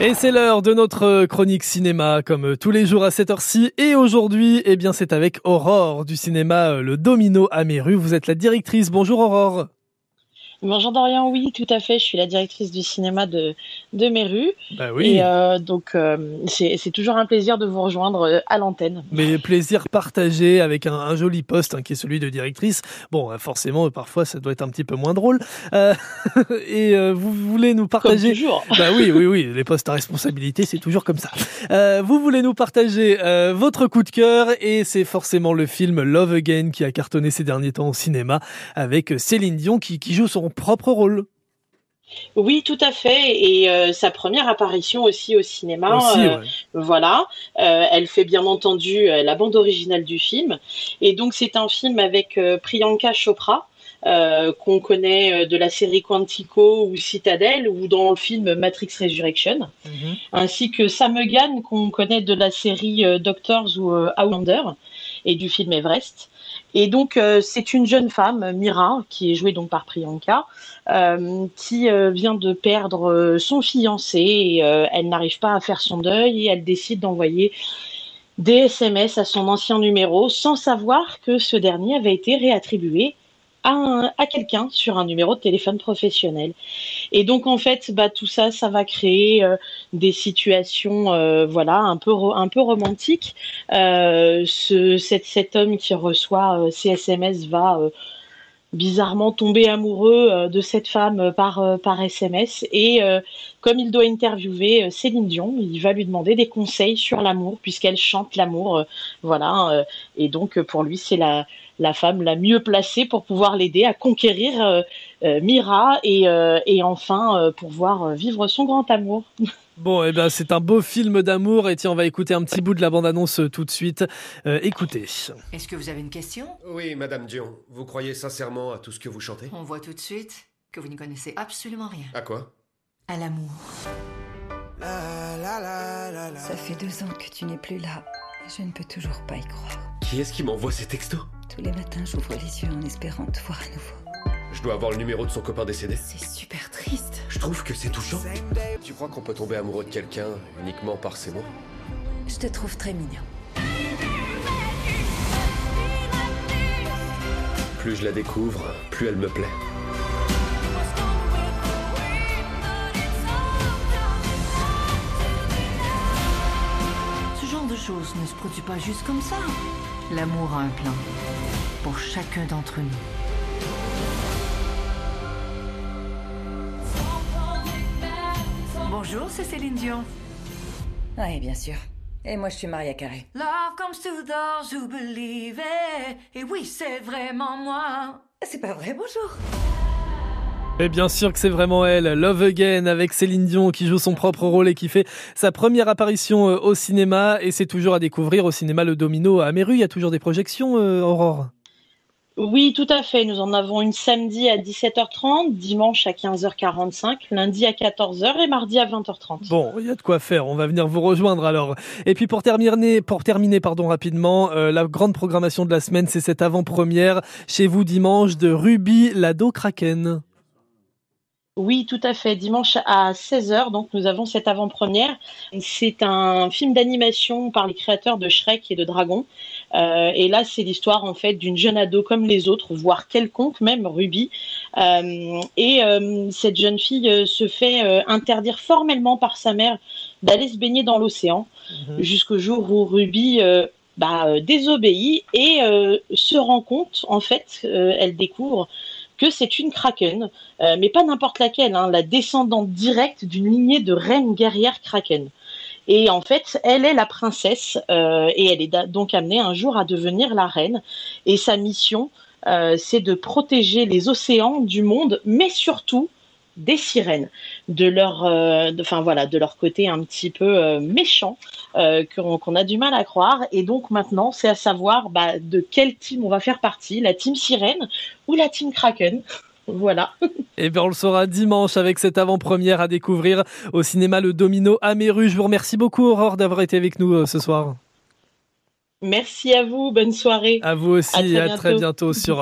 Et c'est l'heure de notre chronique cinéma, comme tous les jours à cette heure-ci. Et aujourd'hui, eh bien, c'est avec Aurore du cinéma Le Domino à Méru. Vous êtes la directrice. Bonjour Aurore. Bonjour Dorian, oui, tout à fait. Je suis la directrice du cinéma de, de Méru. Bah oui. Et euh, donc, euh, c'est toujours un plaisir de vous rejoindre euh, à l'antenne. Mais plaisir partagé avec un, un joli poste hein, qui est celui de directrice. Bon, forcément, parfois, ça doit être un petit peu moins drôle. Euh, et vous voulez nous Comme partager toujours. Bah oui, oui, oui, les postes à responsabilité, c'est toujours comme ça. Vous voulez nous partager votre coup de cœur et c'est forcément le film Love Again qui a cartonné ces derniers temps au cinéma avec Céline Dion qui, qui joue son propre rôle. Oui, tout à fait. Et euh, sa première apparition aussi au cinéma. Aussi, euh, ouais. Voilà. Euh, elle fait bien entendu euh, la bande originale du film. Et donc, c'est un film avec Priyanka Chopra. qu'on connaît de la série Quantico ou Citadel ou dans le film Matrix Resurrection, Mhm. ainsi que Sam Egan qu'on connaît de la série Doctors ou Outlander et du film Everest. Et donc euh, c'est une jeune femme, Mira, qui est jouée donc par Priyanka, euh, qui euh, vient de perdre son fiancé elle n'arrive pas à faire son deuil et elle décide d'envoyer des SMS à son ancien numéro sans savoir que ce dernier avait été réattribué à, un- à quelqu'un sur un numéro de téléphone professionnel. Et donc en fait, bah, tout ça, ça va créer euh, des situations, euh, voilà, un peu un peu romantiques. Euh, ce, cet, homme qui reçoit ces SMS va bizarrement tomber amoureux de cette femme par, par SMS. Et comme il doit interviewer Céline Dion, il va lui demander des conseils sur l'amour, puisqu'elle chante l'amour. voilà. et donc, pour lui, c'est la, la femme la mieux placée pour pouvoir l'aider à conquérir euh, euh, Mira et, euh, et enfin euh, pouvoir vivre son grand amour. Bon, eh ben, c'est un beau film d'amour et tiens, on va écouter un petit bout de la bande-annonce tout de suite. Euh, écoutez. Est-ce que vous avez une question? Oui, Madame Dion, vous croyez sincèrement à tout ce que vous chantez? On voit tout de suite que vous n'y connaissez absolument rien. À quoi? À l'amour. Ça fait deux ans que tu n'es plus là. Je ne peux toujours pas y croire. Qui est-ce qui m'envoie ces textos? Tous les matins, j'ouvre les yeux en espérant te voir à nouveau. Je dois avoir le numéro de son copain décédé. C'est super triste. Je trouve que c'est touchant. Tu crois qu'on peut tomber amoureux de quelqu'un uniquement par ses mots? Je te trouve très mignon. Plus je la découvre, plus elle me plaît. Choses ne se produit pas juste comme ça. L'amour a un plan. Pour chacun d'entre nous. Bonjour, c'est Céline Dion. Oui, bien sûr. Et moi, je suis Maria Carré. Love comes to those who believe it? Et oui, c'est vraiment moi. C'est pas vrai, bonjour. Et bien sûr que c'est vraiment elle, Love Again avec Céline Dion qui joue son propre rôle et qui fait sa première apparition euh, au cinéma et c'est toujours à découvrir au cinéma Le Domino à Méru. Il y a toujours des projections, euh, Aurore? Oui, tout à fait. Nous en avons une samedi à 17h30, dimanche à 15h45, lundi à 14h et mardi à 20h30. Bon, il y a de quoi faire. On va venir vous rejoindre alors. Et puis pour terminer, pour terminer, pardon, rapidement, euh, la grande programmation de la semaine, c'est cette avant-première chez vous dimanche de Ruby Lado Kraken. Oui, tout à fait. Dimanche à 16h, donc nous avons cette avant-première. C'est un film d'animation par les créateurs de Shrek et de Dragon. Euh, et là, c'est l'histoire en fait d'une jeune ado comme les autres, voire quelconque, même Ruby. Euh, et euh, cette jeune fille se fait interdire formellement par sa mère d'aller se baigner dans l'océan Mhm. jusqu'au jour où Ruby bah, désobéit et se rend compte, en fait, elle découvre c'est une kraken, euh, mais pas n'importe laquelle, hein, la descendante directe d'une lignée de reines guerrières kraken. Et en fait, elle est la princesse euh, et elle est donc amenée un jour à devenir la reine. Et sa mission, euh, c'est de protéger les océans du monde, mais surtout des sirènes, de leur, euh, enfin voilà, de leur côté un petit peu euh, méchant euh, qu'on a du mal à croire. Et donc maintenant, c'est à savoir bah, de quelle team on va faire partie, la team sirène ou la team kraken. Voilà. Et bien on le saura dimanche avec cette avant-première à découvrir au cinéma Le Domino à Méru. Je vous remercie beaucoup Aurore d'avoir été avec nous ce soir. Merci à vous, bonne soirée. À vous aussi, À très à très bientôt sur